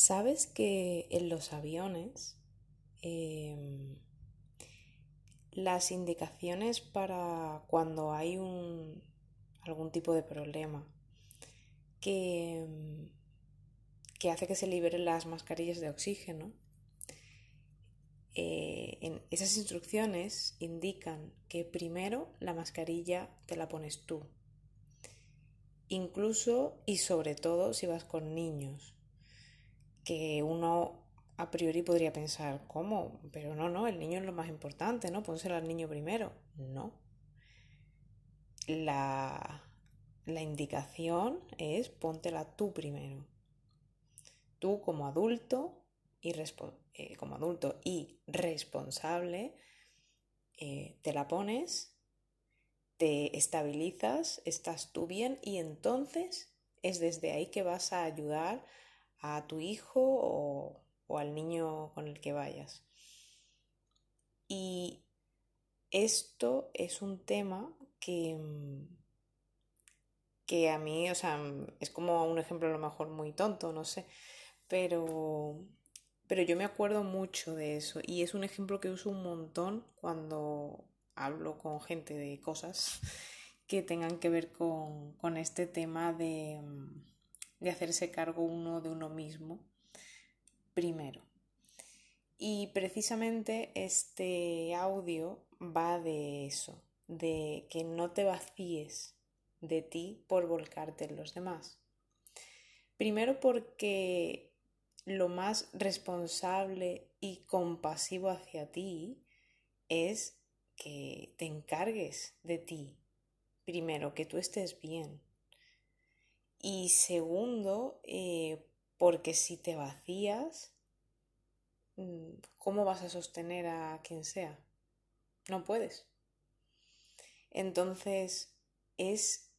¿Sabes que en los aviones em, las indicaciones para cuando hay algún tipo de problema que, em, que hace que se liberen las mascarillas de oxígeno, eh, en esas instrucciones indican que primero la mascarilla te la pones tú, incluso y sobre todo si vas con niños que uno a priori podría pensar, ¿cómo? Pero no, no, el niño es lo más importante, ¿no? Pónselo al niño primero. No. La, la indicación es póntela tú primero. Tú como adulto y, eh, como adulto y responsable, eh, te la pones, te estabilizas, estás tú bien y entonces es desde ahí que vas a ayudar tu hijo o, al niño con el que vayas. Y esto es un tema que, que a mí, o sea, es como un ejemplo a lo mejor muy tonto, no sé, pero, pero yo me acuerdo mucho de eso y es un ejemplo que uso un montón cuando hablo con gente de cosas que tengan que ver con, con este tema de, de hacerse cargo uno de uno mismo primero. Y precisamente este audio va de eso, de que no te vacíes de ti por volcarte en los demás. Primero porque lo más responsable y compasivo hacia ti es que te encargues de ti. Primero, que tú estés bien, y segundo, eh, porque si te vacías, mm, ¿cómo vas a sostener a quien sea? No puedes. Entonces, es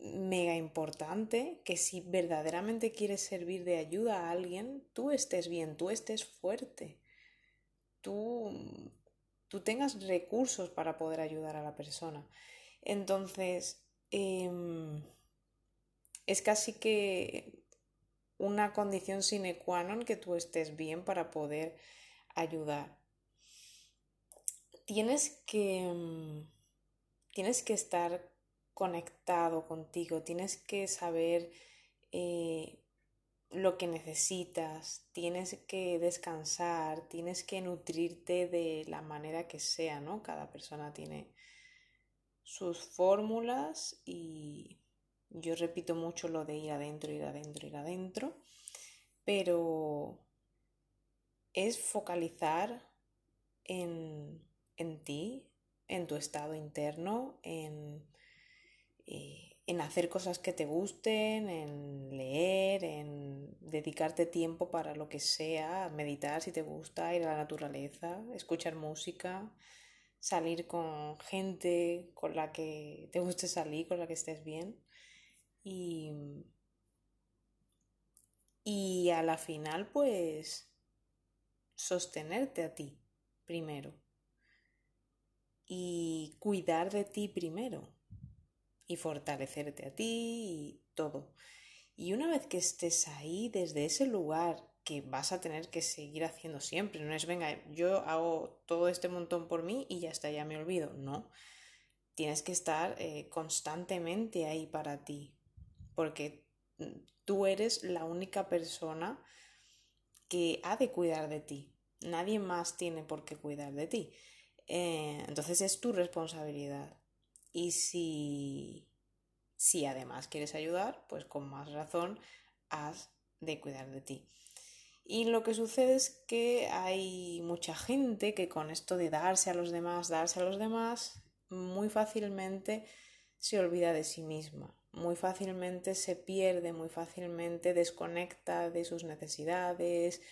mega importante que si verdaderamente quieres servir de ayuda a alguien, tú estés bien, tú estés fuerte, tú, tú tengas recursos para poder ayudar a la persona. Entonces, em, es casi que una condición sine qua non que tú estés bien para poder ayudar. Tienes que, mm, tienes que estar conectado contigo, tienes que saber eh, lo que necesitas, tienes que descansar, tienes que nutrirte de la manera que sea, ¿no? Cada persona tiene sus fórmulas y yo repito mucho lo de ir adentro, ir adentro, ir adentro, pero es focalizar en, ti, en tu estado interno, en, eh, en hacer cosas que te gusten, en leer, en dedicarte tiempo para lo que sea, meditar si te gusta, ir a la naturaleza, escuchar música, salir con gente con la que te guste salir, con la que estés bien y, y a la final pues sostenerte a ti primero y cuidar de ti primero y fortalecerte a ti y todo. Y una vez que estés ahí, desde ese lugar que vas a tener que seguir haciendo siempre, no es, venga, yo hago todo este montón por mí y ya está, ya me olvido, no. Tienes que estar eh, constantemente ahí para ti, porque tú eres la única persona que ha de cuidar de ti. Nadie más tiene por qué cuidar de ti. Eh, entonces es tu responsabilidad. Y si, si además quieres ayudar, pues con más razón has de cuidar de ti. Y lo que sucede es que hay mucha gente que con esto de darse a los demás, darse a los demás, muy fácilmente se olvida de sí misma muy fácilmente se pierde, muy fácilmente desconecta de sus necesidades,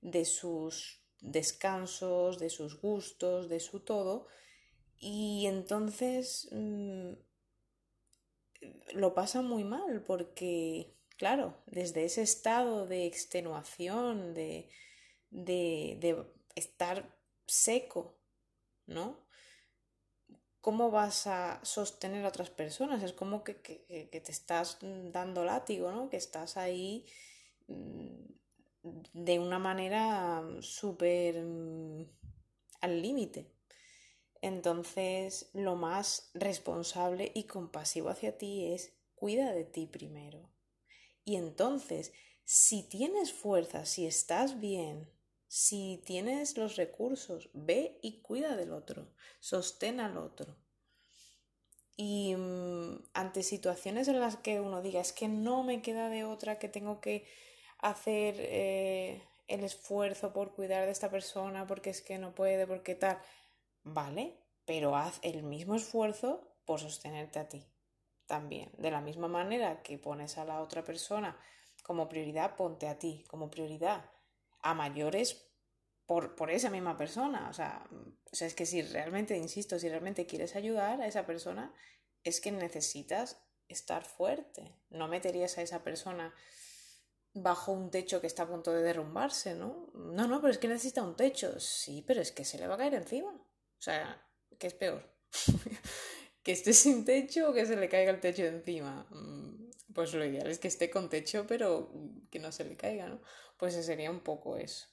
de sus descansos, de sus gustos, de su todo, y entonces mm, lo pasa muy mal porque, claro, desde ese estado de extenuación, de, de, de estar seco, ¿no? ¿Cómo vas a sostener a otras personas? Es como que, te estás dando látigo, ¿no? Que estás ahí mm, de una manera súper mm, al límite. Entonces, lo más responsable y compasivo hacia ti es cuida de ti primero. Y entonces, si tienes fuerza, si estás bien, si tienes los recursos, ve y cuida del otro, sostén al otro. Y mm, ante situaciones en las que uno diga, es que no me queda de otra, que tengo que hacer eh, el esfuerzo por cuidar de esta persona, porque es que no puede, porque tal, vale, pero haz el mismo esfuerzo por sostenerte a ti también. De la misma manera que pones a la otra persona como prioridad, ponte a ti como prioridad. A mayores por, por esa misma persona. O sea, o sea, es que si realmente, insisto, si realmente quieres ayudar a esa persona, es que necesitas estar fuerte. No meterías a esa persona bajo un techo que está a punto de derrumbarse, ¿no? No, no, pero es que necesita un techo. Sí, pero es que se le va a caer encima. O sea, ¿qué es peor? que esté sin techo o que se le caiga el techo encima. Mm, pues lo ideal es que esté con techo, pero que no se le caiga, ¿no? Pues sería un poco eso.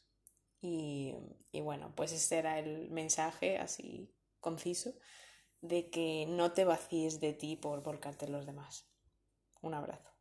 Y, y bueno, pues este era el mensaje así conciso de que no te vacíes de ti por volcarte los demás. Un abrazo.